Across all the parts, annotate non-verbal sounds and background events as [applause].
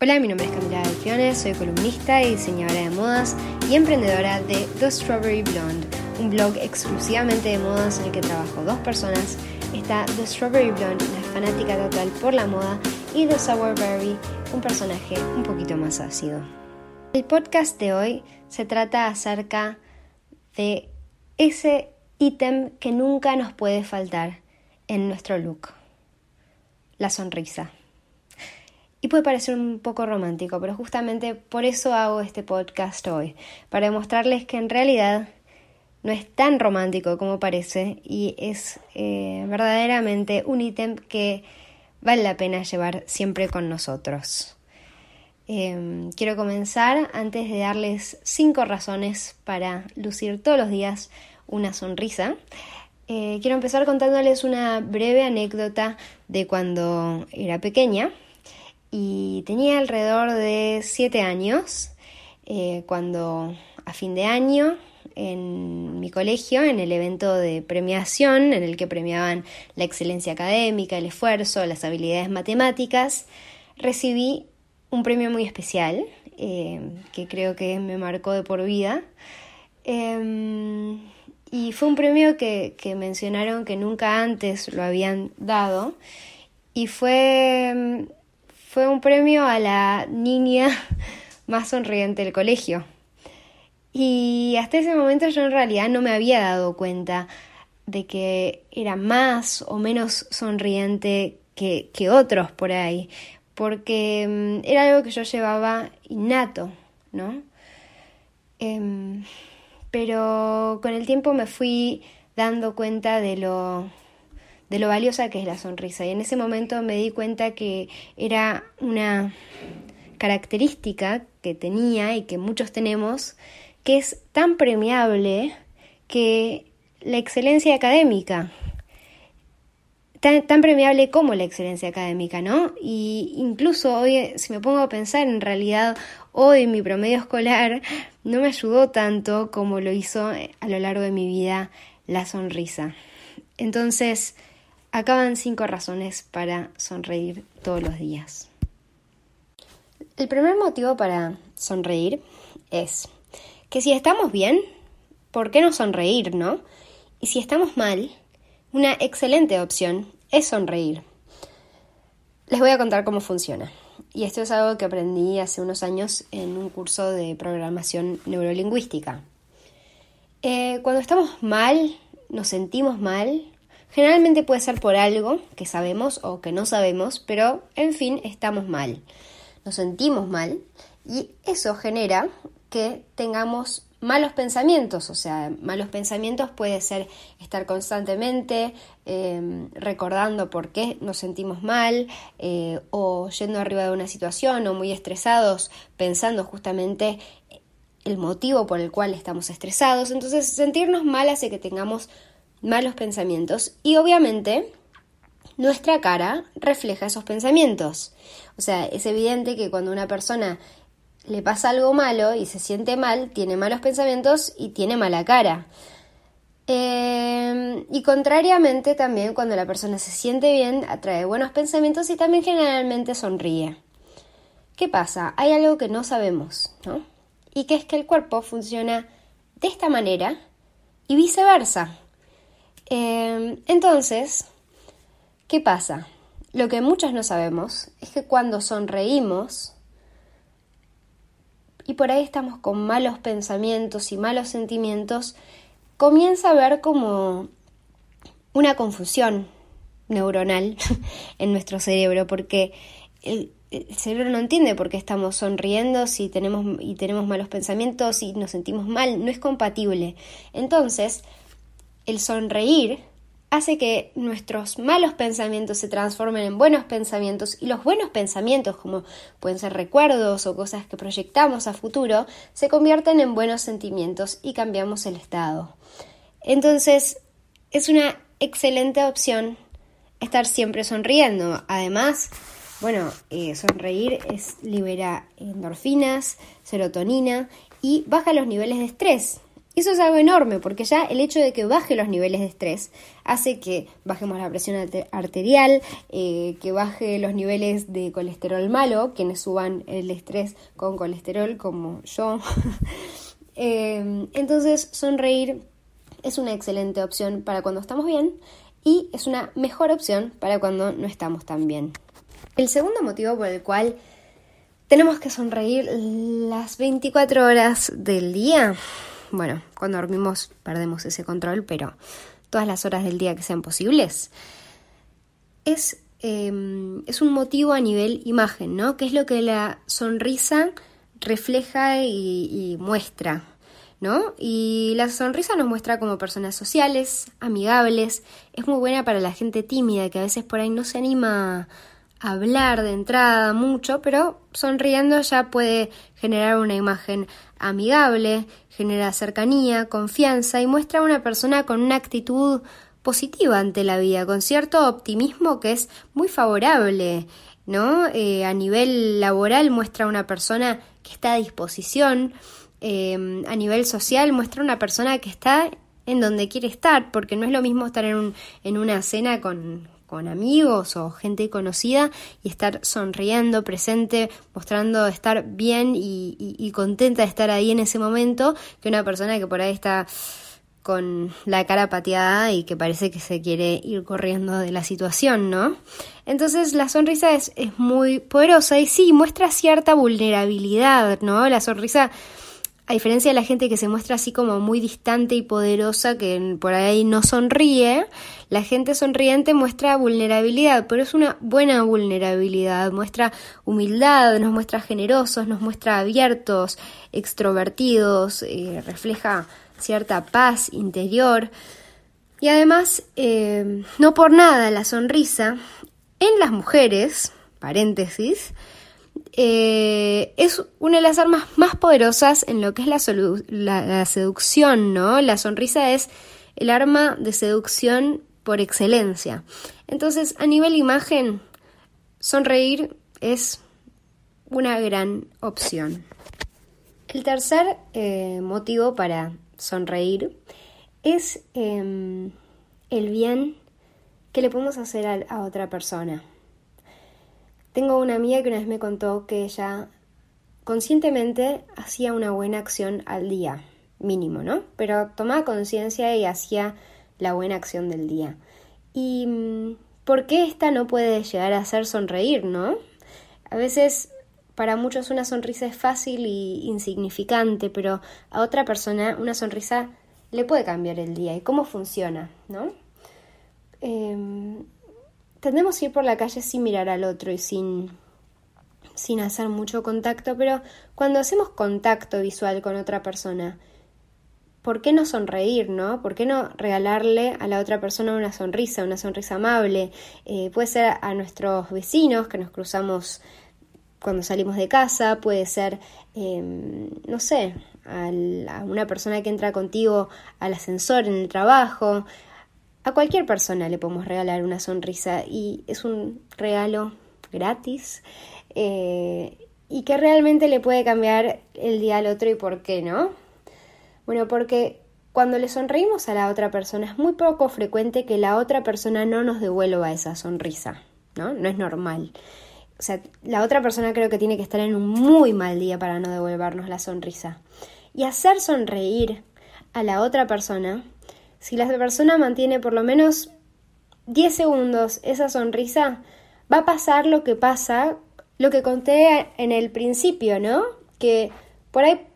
Hola, mi nombre es Camila Delfiones, soy columnista y diseñadora de modas y emprendedora de The Strawberry Blonde, un blog exclusivamente de modas en el que trabajo dos personas. Está The Strawberry Blonde, la fanática total por la moda, y The Sourberry, un personaje un poquito más ácido. El podcast de hoy se trata acerca de ese ítem que nunca nos puede faltar en nuestro look, la sonrisa. Y puede parecer un poco romántico, pero justamente por eso hago este podcast hoy, para demostrarles que en realidad no es tan romántico como parece y es eh, verdaderamente un ítem que vale la pena llevar siempre con nosotros. Em, quiero comenzar antes de darles cinco razones para lucir todos los días una sonrisa. Eh, quiero empezar contándoles una breve anécdota de cuando era pequeña y tenía alrededor de siete años eh, cuando a fin de año en mi colegio, en el evento de premiación en el que premiaban la excelencia académica, el esfuerzo, las habilidades matemáticas, recibí un premio muy especial eh, que creo que me marcó de por vida. Em, y fue un premio que, que, mencionaron que nunca antes lo habían dado. Y fue fue un premio a la niña [laughs] más sonriente del colegio. Y hasta ese momento yo en realidad no me había dado cuenta de que era más o menos sonriente que, otros por ahí, porque mm, era algo que yo llevaba innato, ¿no? Em, pero con el tiempo me fui dando cuenta de lo de lo valiosa que es la sonrisa. Y en ese momento me di cuenta que era una característica que tenía y que muchos tenemos, que es tan premiable que la excelencia académica, tan, premiable como la excelencia académica, ¿no? Y incluso hoy, si me pongo a pensar, en realidad hoy mi promedio escolar no me ayudó tanto como lo hizo a lo largo de mi vida la sonrisa. Entonces, Acaban cinco razones para sonreír todos los días. El primer motivo para sonreír es que si estamos bien, ¿por qué no sonreír, no? Y si estamos mal, una excelente opción es sonreír. Les voy a contar cómo funciona. Y esto es algo que aprendí hace unos años en un curso de programación neurolingüística. Eh, cuando estamos mal, nos sentimos mal, Generalmente puede ser por algo que sabemos o que no sabemos, pero en fin, estamos mal. Nos sentimos mal y eso genera que tengamos malos pensamientos, o sea, malos pensamientos puede ser estar constantemente em, recordando por qué nos sentimos mal eh, o yendo arriba de una situación o muy estresados pensando justamente el motivo por el cual estamos estresados. Entonces, sentirnos mal hace que tengamos malos pensamientos y obviamente nuestra cara refleja esos pensamientos. O sea, es evidente que cuando una persona le pasa algo malo y se siente mal, tiene malos pensamientos y tiene mala cara. Em, y contrariamente también cuando la persona se siente bien, atrae buenos pensamientos y también generalmente sonríe. ¿Qué pasa? Hay algo que no sabemos, ¿no? Y que es que el cuerpo funciona de esta manera y viceversa. Em, entonces, ¿qué pasa? Lo que muchos no sabemos es que cuando sonreímos y por ahí estamos con malos pensamientos y malos sentimientos, comienza a haber como una confusión neuronal [laughs] en nuestro cerebro, porque el, el, cerebro no entiende por qué estamos sonriendo si tenemos y tenemos malos pensamientos y nos sentimos mal, no es compatible. Entonces, el sonreír hace que nuestros malos pensamientos se transformen en buenos pensamientos y los buenos pensamientos, como pueden ser recuerdos o cosas que proyectamos a futuro, se convierten en buenos sentimientos y cambiamos el estado. Entonces, es una excelente opción estar siempre sonriendo. Además, bueno, eh, sonreír es libera endorfinas, serotonina y baja los niveles de estrés. Eso es algo enorme porque ya el hecho de que baje los niveles de estrés hace que bajemos la presión arterial, eh, que baje los niveles de colesterol malo, quienes suban el estrés con colesterol como yo. [laughs] Eh, entonces sonreír es una excelente opción para cuando estamos bien y es una mejor opción para cuando no estamos tan bien. El segundo motivo por el cual tenemos que sonreír las 24 horas del día. Bueno, cuando dormimos perdemos ese control, pero todas las horas del día que sean posibles. Es, em, es un motivo a nivel imagen, ¿no? Que es lo que la sonrisa refleja y muestra. ¿no? Y la sonrisa nos muestra como personas sociales, amigables, es muy buena para la gente tímida que a veces por ahí no se anima a hablar de entrada mucho, pero sonriendo ya puede generar una imagen amigable, genera cercanía, confianza y muestra a una persona con una actitud positiva ante la vida, con cierto optimismo que es muy favorable, ¿no? Eh, a nivel laboral muestra a una persona que está a disposición, Em, a nivel social muestra una persona que está en donde quiere estar, porque no es lo mismo estar en, un, en una cena con, con amigos o gente conocida y estar sonriendo, presente, mostrando estar bien y, y, contenta de estar ahí en ese momento, que una persona que por ahí está con la cara pateada y que parece que se quiere ir corriendo de la situación, ¿no? Entonces la sonrisa es, es muy poderosa y sí, muestra cierta vulnerabilidad, ¿no? La sonrisa a diferencia de la gente que se muestra así como muy distante y poderosa, que por ahí no sonríe, la gente sonriente muestra vulnerabilidad, pero es una buena vulnerabilidad, muestra humildad, nos muestra generosos, nos muestra abiertos, extrovertidos, eh, refleja cierta paz interior. Y además, eh, no por nada la sonrisa en las mujeres, paréntesis, eh, es una de las armas más poderosas en lo que es la, seducción, ¿no? La sonrisa es el arma de seducción por excelencia. Entonces, a nivel imagen, sonreír es una gran opción. El tercer eh, motivo para sonreír es em, el bien que le podemos hacer a otra persona. Tengo una amiga que una vez me contó que ella conscientemente hacía una buena acción al día, mínimo, ¿no? Pero tomaba conciencia y hacía la buena acción del día. ¿Y mm, por qué esta no puede llegar a hacer sonreír, no? A veces para muchos una sonrisa es fácil y insignificante, pero a otra persona una sonrisa le puede cambiar el día. ¿Y cómo funciona, no? Em, tendemos a ir por la calle sin mirar al otro y sin, sin hacer mucho contacto, pero cuando hacemos contacto visual con otra persona, ¿por qué no sonreír, no? ¿Por qué no regalarle a la otra persona una sonrisa, una sonrisa amable? Eh, puede ser a nuestros vecinos que nos cruzamos cuando salimos de casa, puede ser, em, no sé, a una persona que entra contigo al ascensor en el trabajo, a cualquier persona le podemos regalar una sonrisa y es un regalo gratis eh, y que realmente le puede cambiar el día al otro y por qué no. Bueno, porque cuando le sonreímos a la otra persona es muy poco frecuente que la otra persona no nos devuelva esa sonrisa, ¿no? No es normal. O sea, la otra persona creo que tiene que estar en un muy mal día para no devolvernos la sonrisa. Y hacer sonreír a la otra persona si la persona mantiene por lo menos 10 segundos esa sonrisa, va a pasar lo que pasa, lo que conté en el principio, ¿no? Que por ahí,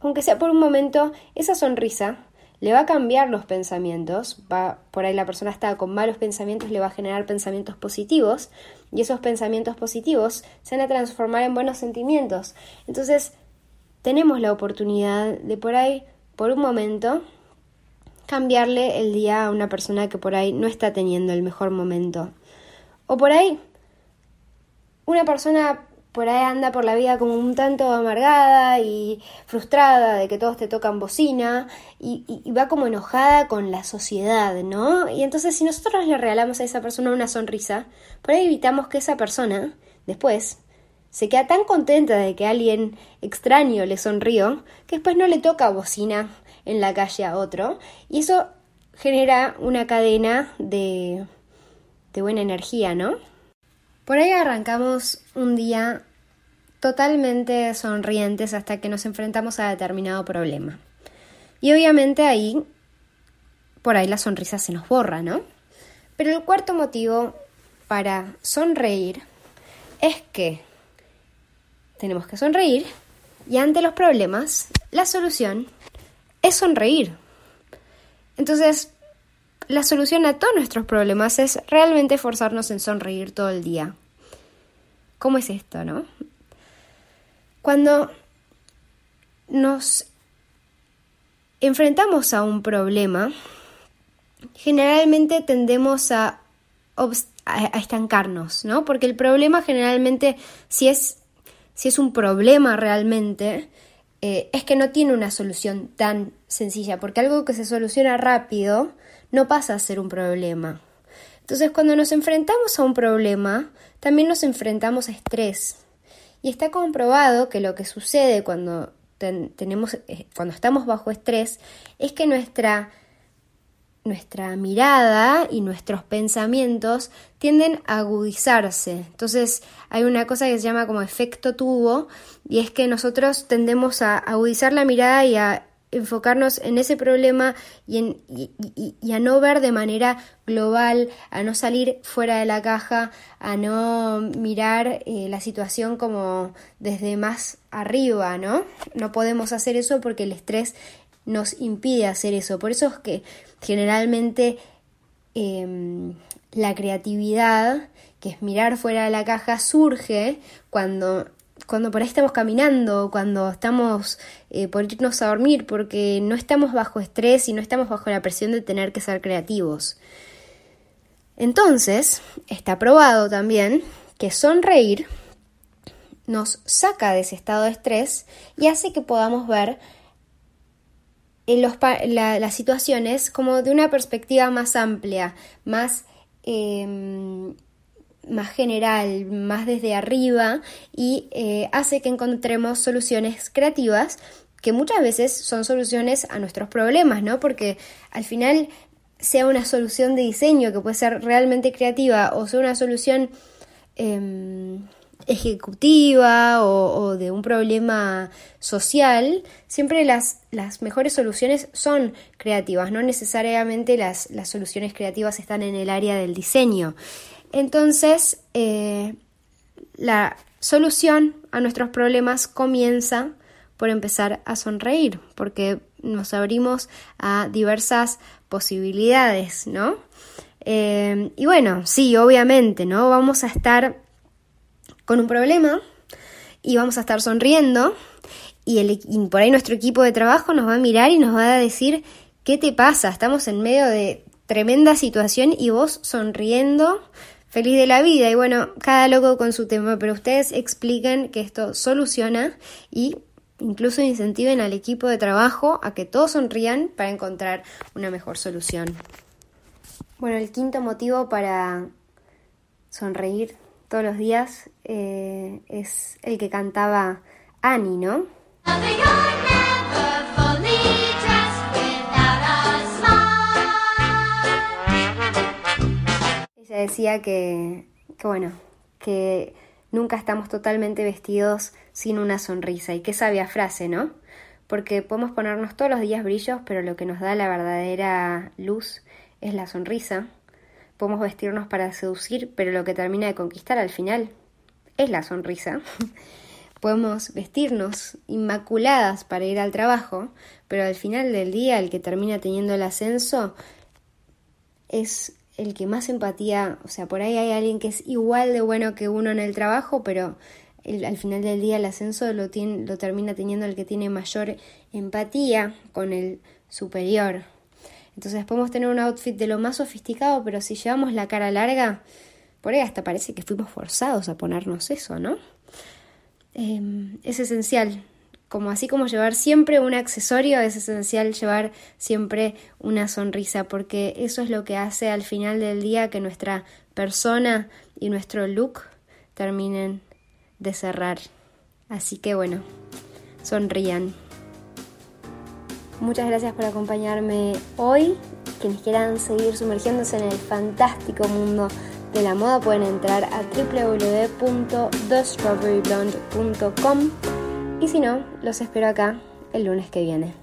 aunque sea por un momento, esa sonrisa le va a cambiar los pensamientos, va, por ahí la persona está con malos pensamientos, le va a generar pensamientos positivos y esos pensamientos positivos se van a transformar en buenos sentimientos. Entonces, tenemos la oportunidad de por ahí, por un momento, cambiarle el día a una persona que por ahí no está teniendo el mejor momento. O por ahí, una persona por ahí anda por la vida como un tanto amargada y frustrada de que todos te tocan bocina y, va como enojada con la sociedad, ¿no? Y entonces si nosotros le regalamos a esa persona una sonrisa, por ahí evitamos que esa persona después se queda tan contenta de que alguien extraño le sonrió que después no le toca bocina en la calle a otro. Y eso genera una cadena de, de buena energía, ¿no? Por ahí arrancamos un día totalmente sonrientes hasta que nos enfrentamos a determinado problema. Y obviamente ahí, por ahí la sonrisa se nos borra, ¿no? Pero el cuarto motivo para sonreír es que tenemos que sonreír y ante los problemas, la solución es sonreír. Entonces, la solución a todos nuestros problemas es realmente forzarnos en sonreír todo el día. ¿Cómo es esto, no? Cuando nos enfrentamos a un problema, generalmente tendemos a, a, estancarnos, ¿no? Porque el problema generalmente, si es, si es un problema realmente, eh, es que no tiene una solución tan sencilla, porque algo que se soluciona rápido no pasa a ser un problema. Entonces, cuando nos enfrentamos a un problema, también nos enfrentamos a estrés. Y está comprobado que lo que sucede cuando, tenemos, eh, cuando estamos bajo estrés es que nuestra nuestra mirada y nuestros pensamientos tienden a agudizarse. Entonces hay una cosa que se llama como efecto tubo y es que nosotros tendemos a agudizar la mirada y a enfocarnos en ese problema y, en, a no ver de manera global, a no salir fuera de la caja, a no mirar eh, la situación como desde más arriba, ¿no? No podemos hacer eso porque el estrés nos impide hacer eso. Por eso es que generalmente em, la creatividad, que es mirar fuera de la caja, surge cuando, cuando por ahí estamos caminando, cuando estamos eh, por irnos a dormir, porque no estamos bajo estrés y no estamos bajo la presión de tener que ser creativos. Entonces, está probado también que sonreír nos saca de ese estado de estrés y hace que podamos ver en los, las situaciones como de una perspectiva más amplia, más, em, más general, más desde arriba y eh, hace que encontremos soluciones creativas que muchas veces son soluciones a nuestros problemas, ¿no? Porque al final sea una solución de diseño que puede ser realmente creativa o sea una solución em, ejecutiva o, de un problema social, siempre las, las, mejores soluciones son creativas, no necesariamente las, las, soluciones creativas están en el área del diseño. Entonces, eh, la solución a nuestros problemas comienza por empezar a sonreír, porque nos abrimos a diversas posibilidades, ¿no? Eh, y bueno, sí, obviamente, ¿no? Vamos a estar con un problema y vamos a estar sonriendo y, el, por ahí nuestro equipo de trabajo nos va a mirar y nos va a decir, ¿qué te pasa? Estamos en medio de tremenda situación y vos sonriendo, feliz de la vida. Y bueno, cada loco con su tema, pero ustedes expliquen que esto soluciona y incluso incentiven al equipo de trabajo a que todos sonrían para encontrar una mejor solución. Bueno, el quinto motivo para sonreír todos los días eh, es el que cantaba Annie, ¿no? Ella decía que, que, bueno, que nunca estamos totalmente vestidos sin una sonrisa. Y qué sabia frase, ¿no? Porque podemos ponernos todos los días brillos, pero lo que nos da la verdadera luz es la sonrisa. Podemos vestirnos para seducir, pero lo que termina de conquistar al final es la sonrisa. [laughs] Podemos vestirnos inmaculadas para ir al trabajo, pero al final del día el que termina teniendo el ascenso es el que más empatía, o sea, por ahí hay alguien que es igual de bueno que uno en el trabajo, pero al final del día el ascenso lo, tiene, lo termina teniendo el que tiene mayor empatía con el superior. Entonces podemos tener un outfit de lo más sofisticado, pero si llevamos la cara larga, por ahí hasta parece que fuimos forzados a ponernos eso, ¿no? Em, es esencial, como así como llevar siempre un accesorio, es esencial llevar siempre una sonrisa, porque eso es lo que hace al final del día que nuestra persona y nuestro look terminen de cerrar. Así que bueno, sonrían. Muchas gracias por acompañarme hoy. Quienes quieran seguir sumergiéndose en el fantástico mundo de la moda pueden entrar a www.thestrawberryblonde.com y si no, los espero acá el lunes que viene.